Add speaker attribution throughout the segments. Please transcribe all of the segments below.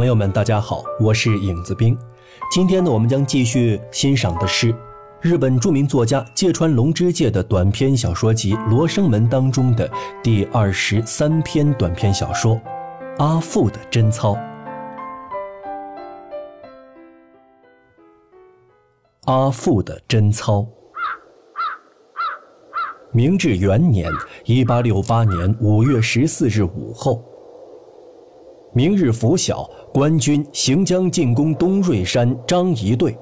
Speaker 1: 朋友们，大家好，我是影子兵。今天呢，我们将继续欣赏的是日本著名作家芥川龙之介的短篇小说集《罗生门》当中的第二十三篇短篇小说《阿父的贞操》。阿父的贞操。明治元年（一八六八年）五月十四日午后，明日拂晓，官军行将进攻东瑞山张仪队，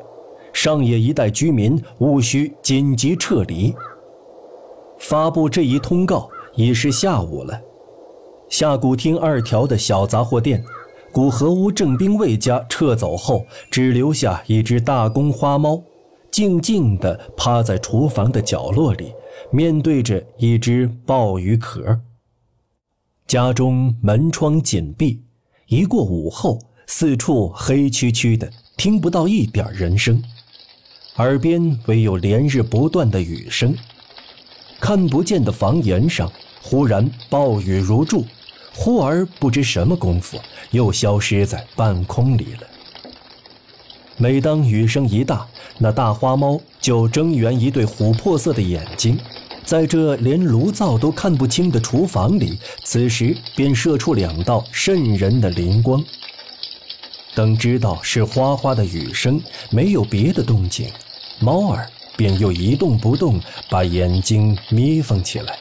Speaker 1: 上野一带居民务需紧急撤离。发布这一通告已是下午了。下古町二条的小杂货店，古河屋正兵卫家撤走后，只留下一只大公花猫，静静地趴在厨房的角落里。面对着一只鲍鱼壳，家中门窗紧闭。一过午后，四处黑黢黢的，听不到一点人声，耳边唯有连日不断的雨声。看不见的房檐上，忽然暴雨如注，忽而不知什么功夫，又消失在半空里了。每当雨声一大，那大花猫就睁圆一对琥珀色的眼睛。在这连炉灶都看不清的厨房里，此时便射出两道渗人的灵光。等知道是哗哗的雨声，没有别的动静，猫儿便又一动不动，把眼睛眯缝起来。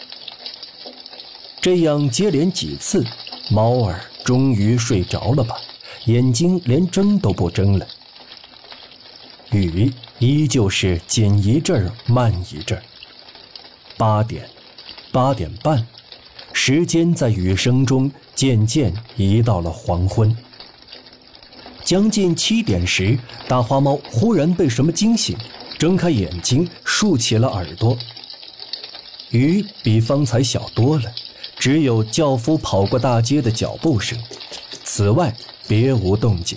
Speaker 1: 这样接连几次，猫儿终于睡着了吧，眼睛连睁都不睁了。雨依旧是紧一阵儿，慢一阵儿。八点，八点半，时间在雨声中渐渐移到了黄昏。将近七点时，大花猫忽然被什么惊醒，睁开眼睛，竖起了耳朵。雨比方才小多了，只有轿夫跑过大街的脚步声，此外别无动静。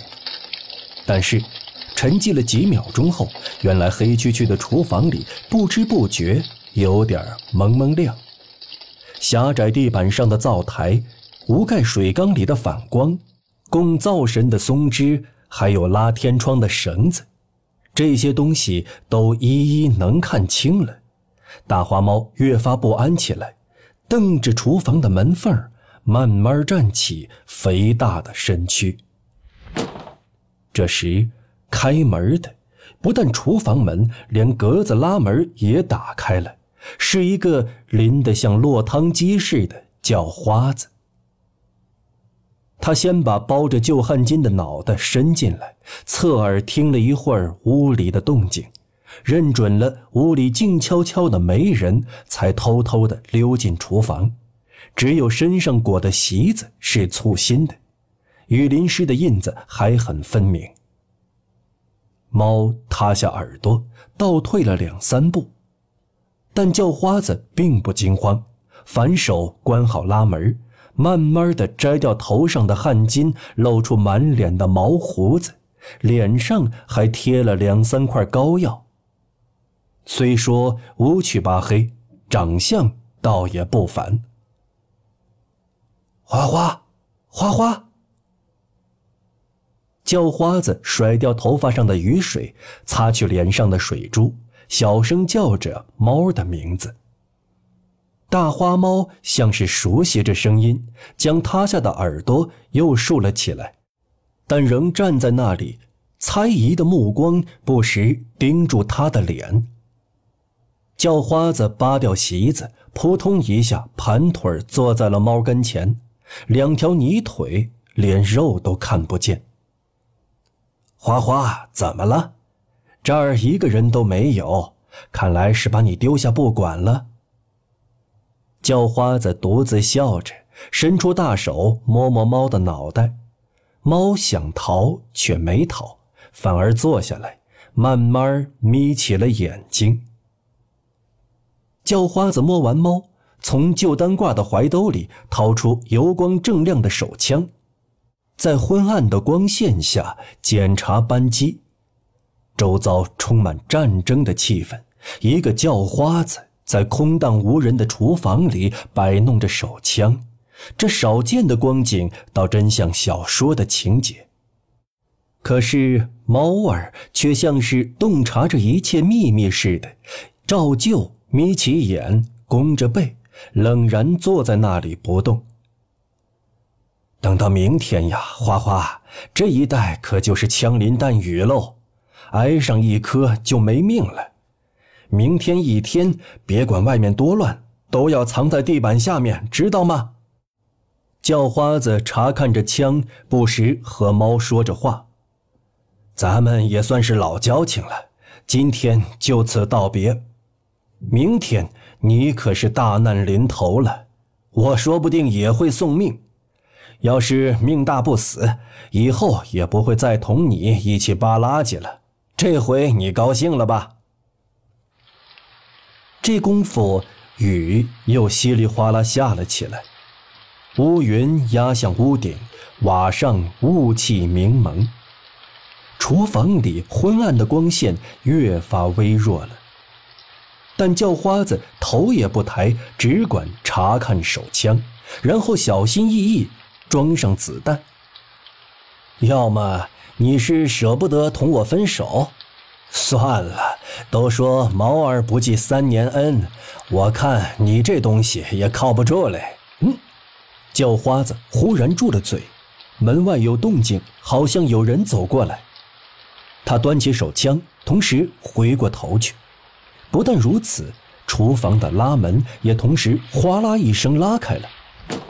Speaker 1: 但是，沉寂了几秒钟后，原来黑黢黢的厨房里不知不觉。有点蒙蒙亮，狭窄地板上的灶台，无盖水缸里的反光，供灶神的松枝，还有拉天窗的绳子，这些东西都一一能看清了。大花猫越发不安起来，瞪着厨房的门缝慢慢站起肥大的身躯。这时，开门的不但厨房门，连格子拉门也打开了。是一个淋得像落汤鸡似的叫花子。他先把包着旧汗巾的脑袋伸进来，侧耳听了一会儿屋里的动静，认准了屋里静悄悄的没人，才偷偷的溜进厨房。只有身上裹的席子是粗心的，雨淋湿的印子还很分明。猫塌下耳朵，倒退了两三步。但叫花子并不惊慌，反手关好拉门，慢慢的摘掉头上的汗巾，露出满脸的毛胡子，脸上还贴了两三块膏药。虽说乌黢巴黑，长相倒也不凡。花花，花花，叫花子甩掉头发上的雨水，擦去脸上的水珠。小声叫着猫的名字。大花猫像是熟悉这声音，将塌下的耳朵又竖了起来，但仍站在那里，猜疑的目光不时盯住他的脸。叫花子扒掉席子，扑通一下盘腿坐在了猫跟前，两条泥腿连肉都看不见。花花，怎么了？这儿一个人都没有，看来是把你丢下不管了。叫花子独自笑着，伸出大手摸摸猫的脑袋。猫想逃却没逃，反而坐下来，慢慢眯起了眼睛。叫花子摸完猫，从旧单挂的怀兜里掏出油光锃亮的手枪，在昏暗的光线下检查扳机。周遭充满战争的气氛，一个叫花子在空荡无人的厨房里摆弄着手枪，这少见的光景倒真像小说的情节。可是猫儿却像是洞察着一切秘密似的，照旧眯起眼，弓着背，冷然坐在那里不动。等到明天呀，花花，这一带可就是枪林弹雨喽，挨上一颗就没命了。明天一天，别管外面多乱，都要藏在地板下面，知道吗？叫花子查看着枪，不时和猫说着话。咱们也算是老交情了，今天就此道别。明天你可是大难临头了，我说不定也会送命。要是命大不死，以后也不会再同你一起扒垃圾了。这回你高兴了吧？这功夫，雨又稀里哗啦下了起来，乌云压向屋顶，瓦上雾气明蒙。厨房里昏暗的光线越发微弱了，但叫花子头也不抬，只管查看手枪，然后小心翼翼装上子弹。要么你是舍不得同我分手？算了，都说毛儿不记三年恩，我看你这东西也靠不住嘞。嗯，叫花子忽然住了嘴，门外有动静，好像有人走过来。他端起手枪，同时回过头去。不但如此，厨房的拉门也同时哗啦一声拉开了。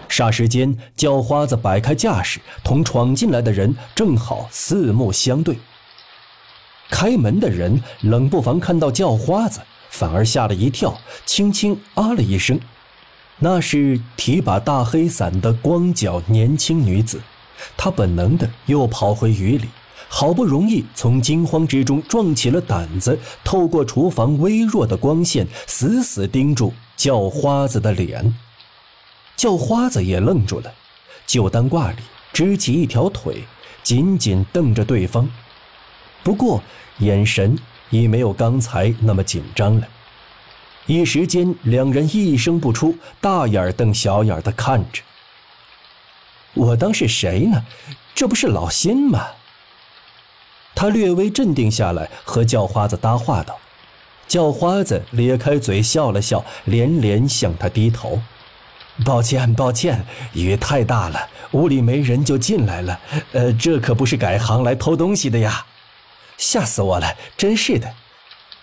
Speaker 1: 霎时间，叫花子摆开架势，同闯进来的人正好四目相对。开门的人冷不防看到叫花子，反而吓了一跳，轻轻啊了一声。那是提把大黑伞的光脚年轻女子，她本能的又跑回雨里。好不容易从惊慌之中壮起了胆子，透过厨房微弱的光线，死死盯住叫花子的脸。叫花子也愣住了，旧单挂里支起一条腿，紧紧瞪着对方。不过眼神已没有刚才那么紧张了。一时间，两人一声不出，大眼瞪小眼的看着。我当是谁呢？这不是老辛吗？他略微镇定下来，和叫花子搭话道：“叫花子咧开嘴笑了笑，连连向他低头。抱歉，抱歉，雨太大了，屋里没人就进来了。呃，这可不是改行来偷东西的呀，吓死我了！真是的，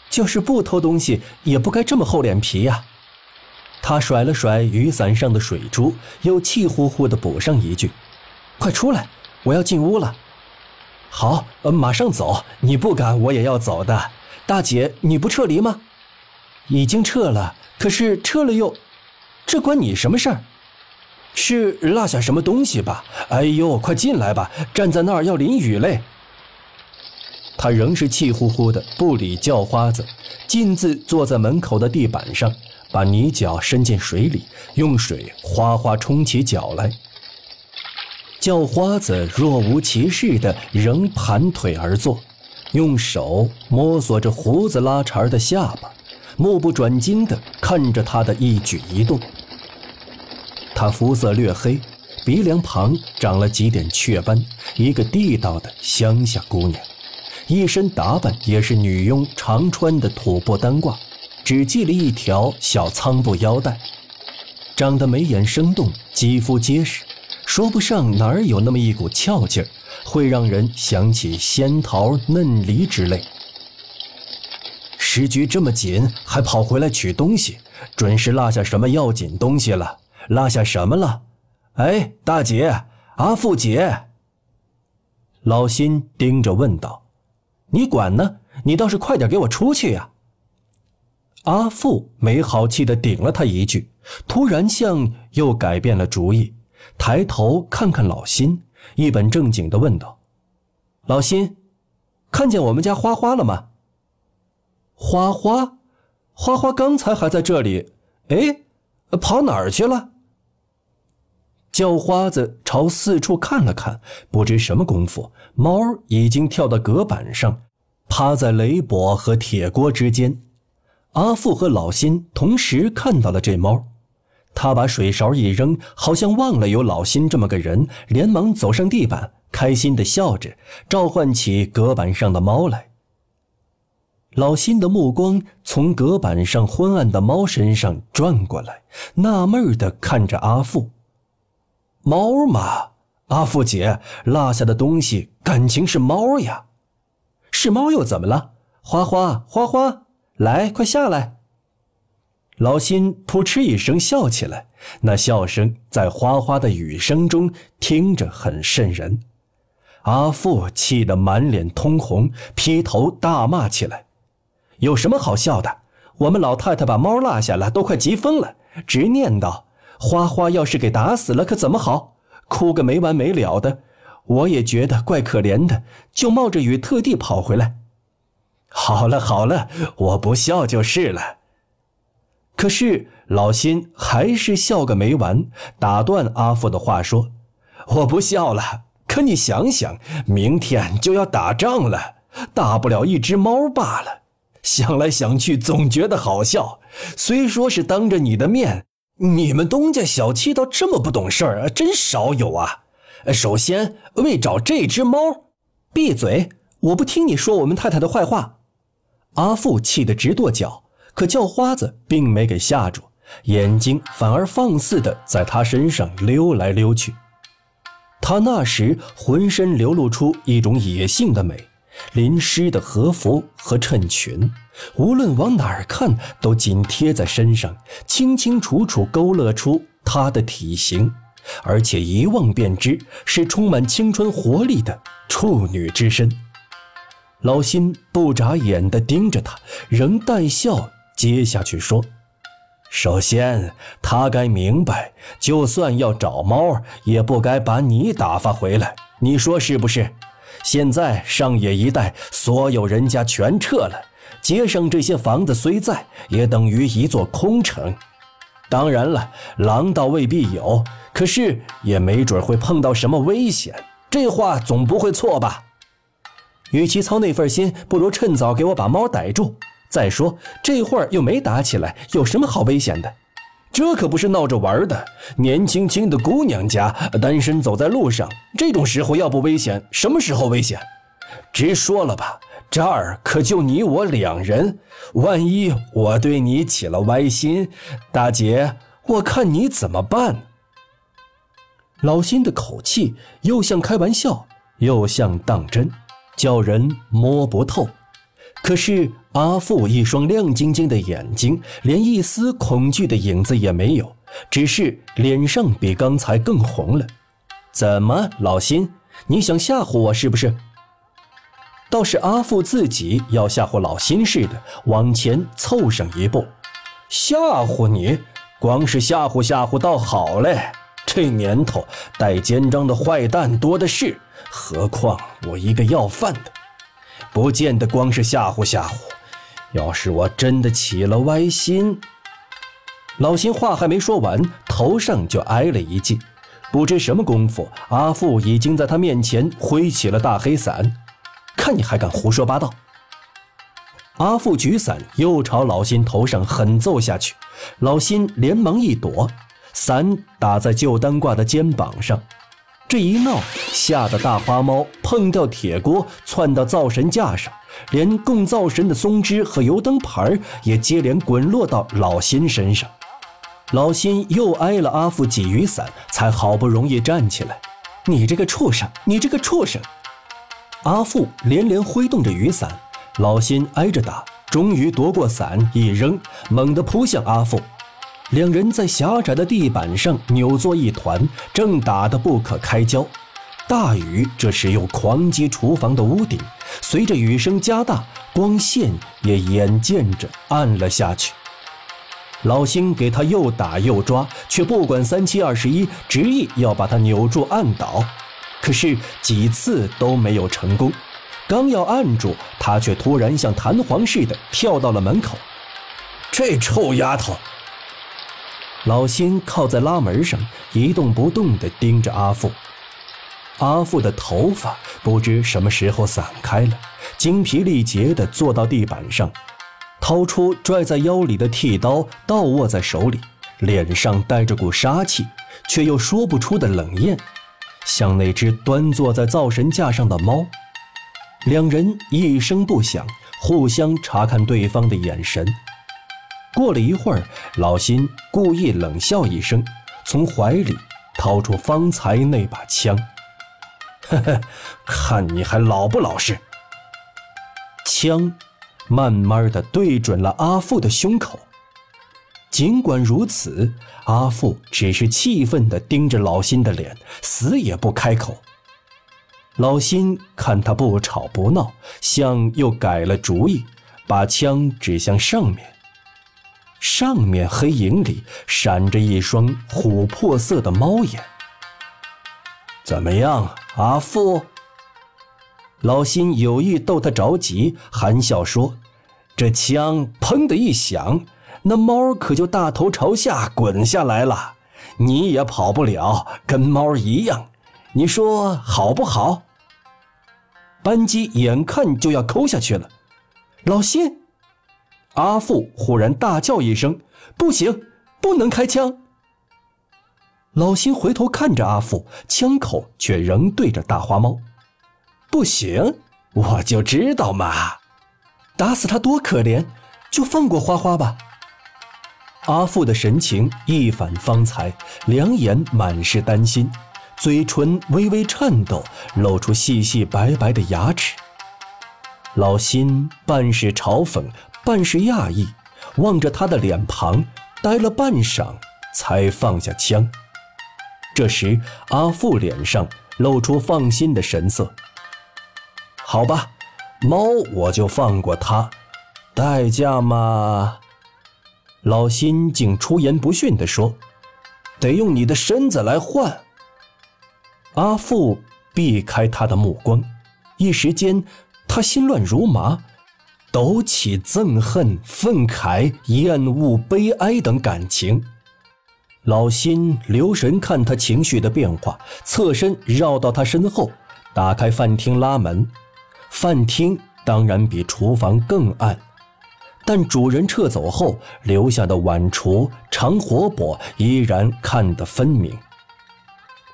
Speaker 1: 就是不偷东西，也不该这么厚脸皮呀。”他甩了甩雨伞上的水珠，又气呼呼地补上一句：“快出来，我要进屋了。”好，马上走。你不赶，我也要走的。大姐，你不撤离吗？已经撤了，可是撤了又，这关你什么事儿？是落下什么东西吧？哎呦，快进来吧，站在那儿要淋雨嘞。他仍是气呼呼的，不理叫花子，径自坐在门口的地板上，把泥脚伸进水里，用水哗哗冲起脚来。叫花子若无其事的仍盘腿而坐，用手摸索着胡子拉碴的下巴，目不转睛的看着他的一举一动。他肤色略黑，鼻梁旁长了几点雀斑，一个地道的乡下姑娘，一身打扮也是女佣常穿的土布单褂，只系了一条小苍布腰带，长得眉眼生动，肌肤结实。说不上哪儿有那么一股俏劲儿，会让人想起仙桃嫩梨之类。时局这么紧，还跑回来取东西，准是落下什么要紧东西了。落下什么了？哎，大姐，阿富姐。老辛盯着问道：“你管呢？你倒是快点给我出去呀！”阿富没好气的顶了他一句，突然像又改变了主意。抬头看看老辛，一本正经的问道：“老辛，看见我们家花花了吗？”花花，花花刚才还在这里，哎，跑哪儿去了？叫花子朝四处看了看，不知什么功夫，猫已经跳到隔板上，趴在雷簸和铁锅之间。阿富和老辛同时看到了这猫。他把水勺一扔，好像忘了有老辛这么个人，连忙走上地板，开心的笑着，召唤起隔板上的猫来。老辛的目光从隔板上昏暗的猫身上转过来，纳闷的看着阿富。猫嘛，阿富姐落下的东西，感情是猫呀。是猫又怎么了？花花，花花，来，快下来！老辛扑哧一声笑起来，那笑声在哗哗的雨声中听着很瘆人。阿富气得满脸通红，劈头大骂起来：“有什么好笑的？我们老太太把猫落下了，都快急疯了，直念叨：花花要是给打死了，可怎么好？哭个没完没了的。我也觉得怪可怜的，就冒着雨特地跑回来。好了好了，我不笑就是了。可是老辛还是笑个没完，打断阿富的话说：“我不笑了。”可你想想，明天就要打仗了，大不了一只猫罢了。想来想去，总觉得好笑。虽说是当着你的面，你们东家小气到这么不懂事儿，真少有啊。首先为找这只猫，闭嘴！我不听你说我们太太的坏话。阿富气得直跺脚，可叫花子并没给吓住，眼睛反而放肆的在他身上溜来溜去。他那时浑身流露出一种野性的美，淋湿的和服和衬裙，无论往哪儿看都紧贴在身上，清清楚楚勾勒出她的体型，而且一望便知是充满青春活力的处女之身。老辛不眨眼地盯着她，仍带笑接下去说。首先，他该明白，就算要找猫，也不该把你打发回来。你说是不是？现在上野一带所有人家全撤了，街上这些房子虽在，也等于一座空城。当然了，狼倒未必有，可是也没准会碰到什么危险。这话总不会错吧？与其操那份心，不如趁早给我把猫逮住。再说这会儿又没打起来，有什么好危险的？这可不是闹着玩的。年轻轻的姑娘家，单身走在路上，这种时候要不危险，什么时候危险？直说了吧，这儿可就你我两人，万一我对你起了歪心，大姐，我看你怎么办？老辛的口气又像开玩笑，又像当真，叫人摸不透。可是阿富一双亮晶晶的眼睛，连一丝恐惧的影子也没有，只是脸上比刚才更红了。怎么，老辛，你想吓唬我是不是？倒是阿富自己要吓唬老辛似的，往前凑上一步。吓唬你？光是吓唬吓唬倒好嘞。这年头带肩章的坏蛋多的是，何况我一个要饭的。不见得光是吓唬吓唬，要是我真的起了歪心，老辛话还没说完，头上就挨了一记。不知什么功夫，阿富已经在他面前挥起了大黑伞，看你还敢胡说八道！阿富举伞又朝老辛头上狠揍下去，老辛连忙一躲，伞打在旧单挂的肩膀上。这一闹，吓得大花猫碰掉铁锅，窜到灶神架上，连供灶神的松枝和油灯盘也接连滚落到老辛身上。老辛又挨了阿富几雨伞，才好不容易站起来。你这个畜生！你这个畜生！阿富连连挥动着雨伞，老辛挨着打，终于夺过伞一扔，猛地扑向阿富。两人在狭窄的地板上扭作一团，正打得不可开交。大雨这时又狂击厨房的屋顶，随着雨声加大，光线也眼见着暗了下去。老辛给他又打又抓，却不管三七二十一，执意要把他扭住按倒。可是几次都没有成功，刚要按住他，却突然像弹簧似的跳到了门口。这臭丫头！老辛靠在拉门上，一动不动地盯着阿富。阿富的头发不知什么时候散开了，精疲力竭地坐到地板上，掏出拽在腰里的剃刀，倒握在手里，脸上带着股杀气，却又说不出的冷艳。像那只端坐在灶神架上的猫。两人一声不响，互相查看对方的眼神。过了一会儿，老辛故意冷笑一声，从怀里掏出方才那把枪。呵呵，看你还老不老实。枪慢慢的对准了阿富的胸口。尽管如此，阿富只是气愤地盯着老辛的脸，死也不开口。老辛看他不吵不闹，像又改了主意，把枪指向上面。上面黑影里闪着一双琥珀色的猫眼。怎么样，阿富？老辛有意逗他着急，含笑说：“这枪砰的一响。”那猫可就大头朝下滚下来了，你也跑不了，跟猫一样。你说好不好？扳机眼看就要抠下去了，老辛，阿富忽然大叫一声：“不行，不能开枪！”老辛回头看着阿富，枪口却仍对着大花猫。不行，我就知道嘛，打死他多可怜，就放过花花吧。阿富的神情一反方才，两眼满是担心，嘴唇微微颤抖，露出细细白白的牙齿。老辛半是嘲讽，半是讶异，望着他的脸庞，呆了半晌，才放下枪。这时，阿富脸上露出放心的神色。好吧，猫我就放过它，代价嘛。老辛竟出言不逊地说：“得用你的身子来换。”阿富避开他的目光，一时间，他心乱如麻，抖起憎恨、愤慨、厌恶、悲哀等感情。老辛留神看他情绪的变化，侧身绕到他身后，打开饭厅拉门。饭厅当然比厨房更暗。但主人撤走后留下的碗橱、长火簸依然看得分明。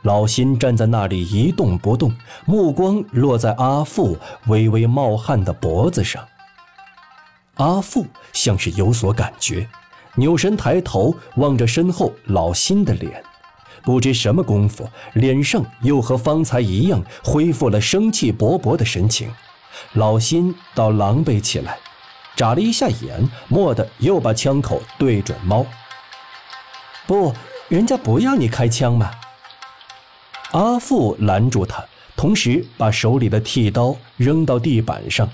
Speaker 1: 老辛站在那里一动不动，目光落在阿富微微冒汗的脖子上。阿富像是有所感觉，扭身抬头望着身后老辛的脸，不知什么功夫，脸上又和方才一样恢复了生气勃勃的神情。老辛倒狼狈起来。眨了一下眼，蓦地又把枪口对准猫。不，人家不要你开枪嘛。阿富拦住他，同时把手里的剃刀扔到地板上。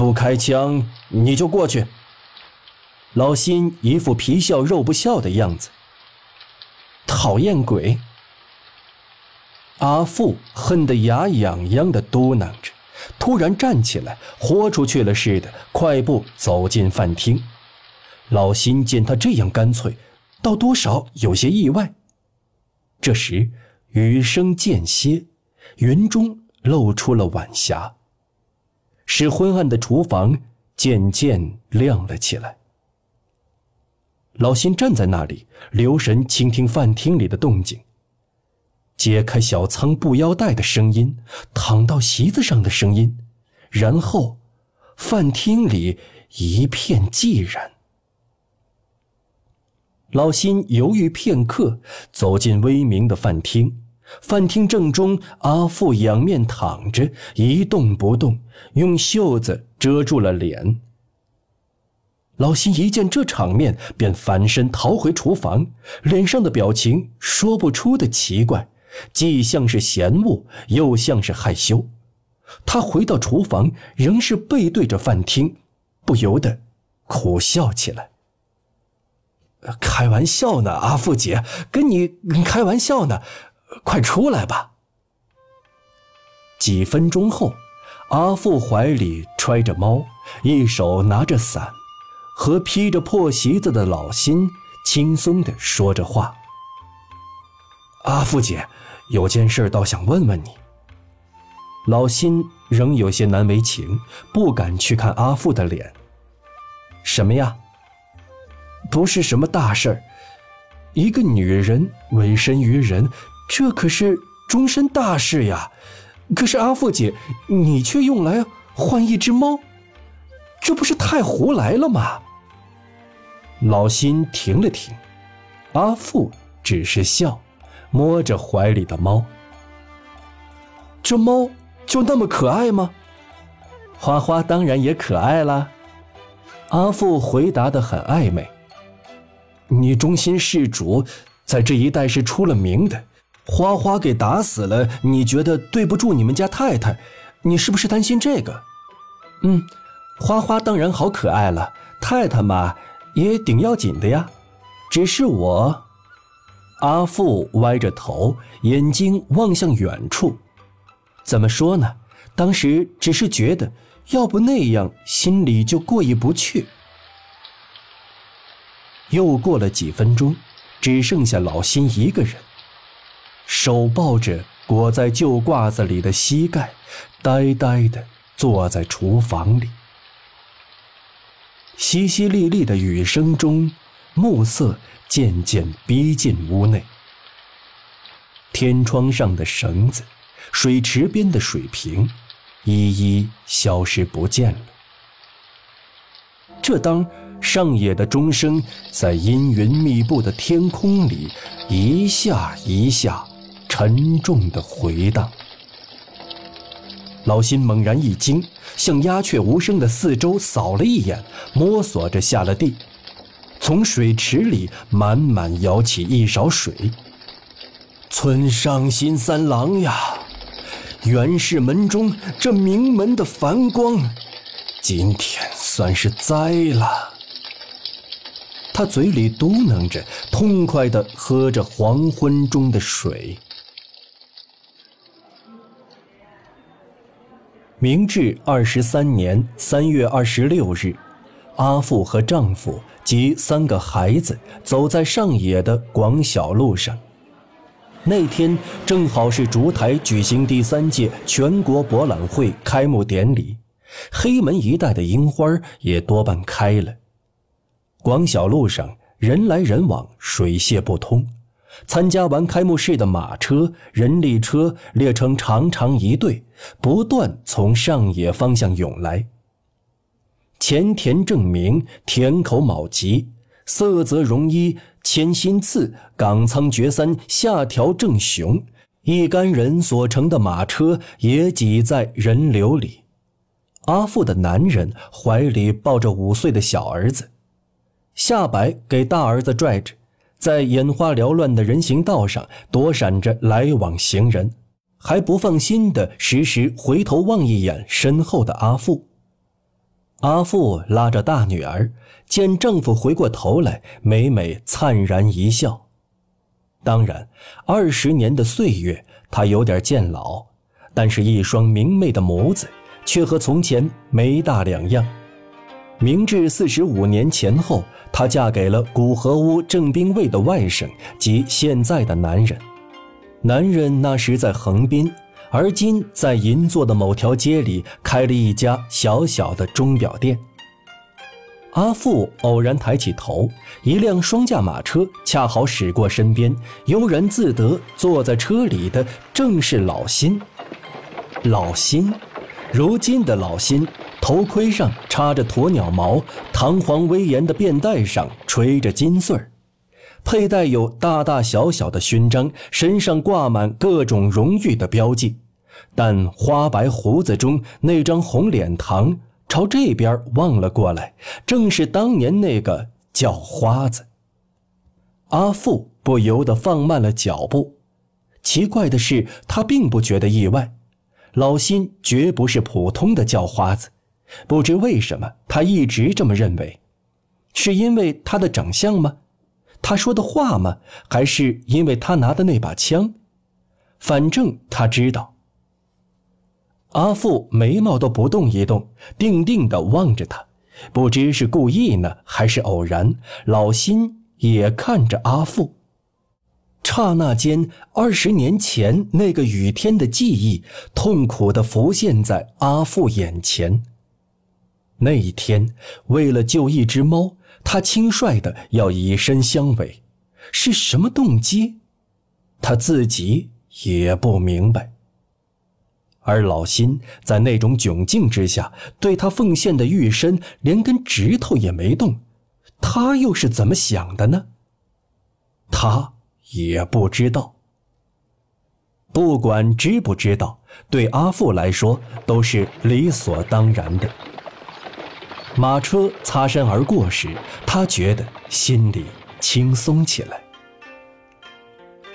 Speaker 1: 不开枪，你就过去。老辛一副皮笑肉不笑的样子。讨厌鬼！阿富恨得牙痒痒的嘟囔着。突然站起来，豁出去了似的，快步走进饭厅。老辛见他这样干脆，倒多少有些意外。这时雨声渐歇，云中露出了晚霞，使昏暗的厨房渐渐亮了起来。老辛站在那里，留神倾听饭厅里的动静。揭开小仓布腰带的声音，躺到席子上的声音，然后，饭厅里一片寂然。老辛犹豫片刻，走进微明的饭厅。饭厅正中，阿富仰面躺着，一动不动，用袖子遮住了脸。老辛一见这场面，便反身逃回厨房，脸上的表情说不出的奇怪。既像是嫌恶，又像是害羞。他回到厨房，仍是背对着饭厅，不由得苦笑起来。开玩笑呢，阿富姐，跟你开玩笑呢，快出来吧。几分钟后，阿富怀里揣着猫，一手拿着伞，和披着破席子的老辛轻松地说着话。阿富姐。有件事倒想问问你。老辛仍有些难为情，不敢去看阿富的脸。什么呀？不是什么大事儿。一个女人委身于人，这可是终身大事呀！可是阿富姐，你却用来换一只猫，这不是太胡来了吗？老辛停了停，阿富只是笑，摸着怀里的猫。这猫就那么可爱吗？花花当然也可爱啦。阿富回答的很暧昧。你忠心事主，在这一带是出了名的。花花给打死了，你觉得对不住你们家太太？你是不是担心这个？嗯，花花当然好可爱了，太太嘛也顶要紧的呀。只是我，阿富歪着头，眼睛望向远处。怎么说呢？当时只是觉得，要不那样，心里就过意不去。又过了几分钟，只剩下老辛一个人。手抱着裹在旧褂子里的膝盖，呆呆地坐在厨房里。淅淅沥沥的雨声中，暮色渐渐逼近屋内。天窗上的绳子，水池边的水瓶，一一消失不见了。这当上野的钟声在阴云密布的天空里一下一下。沉重的回荡，老辛猛然一惊，向鸦雀无声的四周扫了一眼，摸索着下了地，从水池里满满舀起一勺水。村上新三郎呀，袁氏门中这名门的繁光，今天算是栽了。他嘴里嘟囔着，痛快地喝着黄昏中的水。明治二十三年三月二十六日，阿富和丈夫及三个孩子走在上野的广小路上。那天正好是烛台举行第三届全国博览会开幕典礼，黑门一带的樱花也多半开了。广小路上人来人往，水泄不通。参加完开幕式的马车、人力车列成长长一队，不断从上野方向涌来。前田正明、田口卯吉、色泽荣一、千新次、冈仓觉三、下条正雄，一干人所乘的马车也挤在人流里。阿富的男人怀里抱着五岁的小儿子，夏白给大儿子拽着。在眼花缭乱的人行道上躲闪着来往行人，还不放心的时时回头望一眼身后的阿富。阿富拉着大女儿，见丈夫回过头来，每每灿然一笑。当然，二十年的岁月，她有点渐老，但是一双明媚的眸子，却和从前没大两样。明治四十五年前后。她嫁给了古河屋正兵卫的外甥及现在的男人，男人那时在横滨，而今在银座的某条街里开了一家小小的钟表店。阿富偶然抬起头，一辆双驾马车恰好驶过身边，悠然自得坐在车里的正是老辛。老辛，如今的老辛。头盔上插着鸵鸟毛，堂皇威严的便带上垂着金穗儿，佩戴有大大小小的勋章，身上挂满各种荣誉的标记，但花白胡子中那张红脸膛朝这边望了过来，正是当年那个叫花子。阿富不由得放慢了脚步，奇怪的是，他并不觉得意外，老辛绝不是普通的叫花子。不知为什么，他一直这么认为，是因为他的长相吗？他说的话吗？还是因为他拿的那把枪？反正他知道。阿富眉毛都不动一动，定定地望着他，不知是故意呢，还是偶然。老辛也看着阿富，刹那间，二十年前那个雨天的记忆，痛苦地浮现在阿富眼前。那一天，为了救一只猫，他轻率的要以身相违，是什么动机？他自己也不明白。而老辛在那种窘境之下，对他奉献的玉身连根指头也没动，他又是怎么想的呢？他也不知道。不管知不知道，对阿富来说都是理所当然的。马车擦身而过时，他觉得心里轻松起来。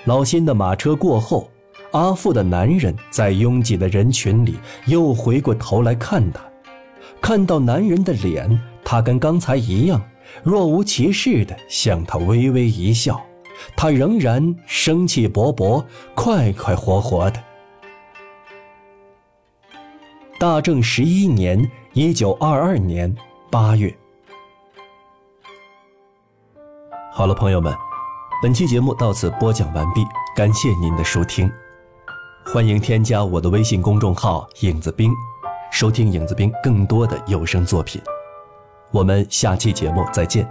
Speaker 1: 老辛的马车过后，阿富的男人在拥挤的人群里又回过头来看他，看到男人的脸，他跟刚才一样，若无其事地向他微微一笑。他仍然生气勃勃，快快活活的。大正十一年（一九二二年）八月。好了，朋友们，本期节目到此播讲完毕，感谢您的收听。欢迎添加我的微信公众号“影子兵”，收听影子兵更多的有声作品。我们下期节目再见。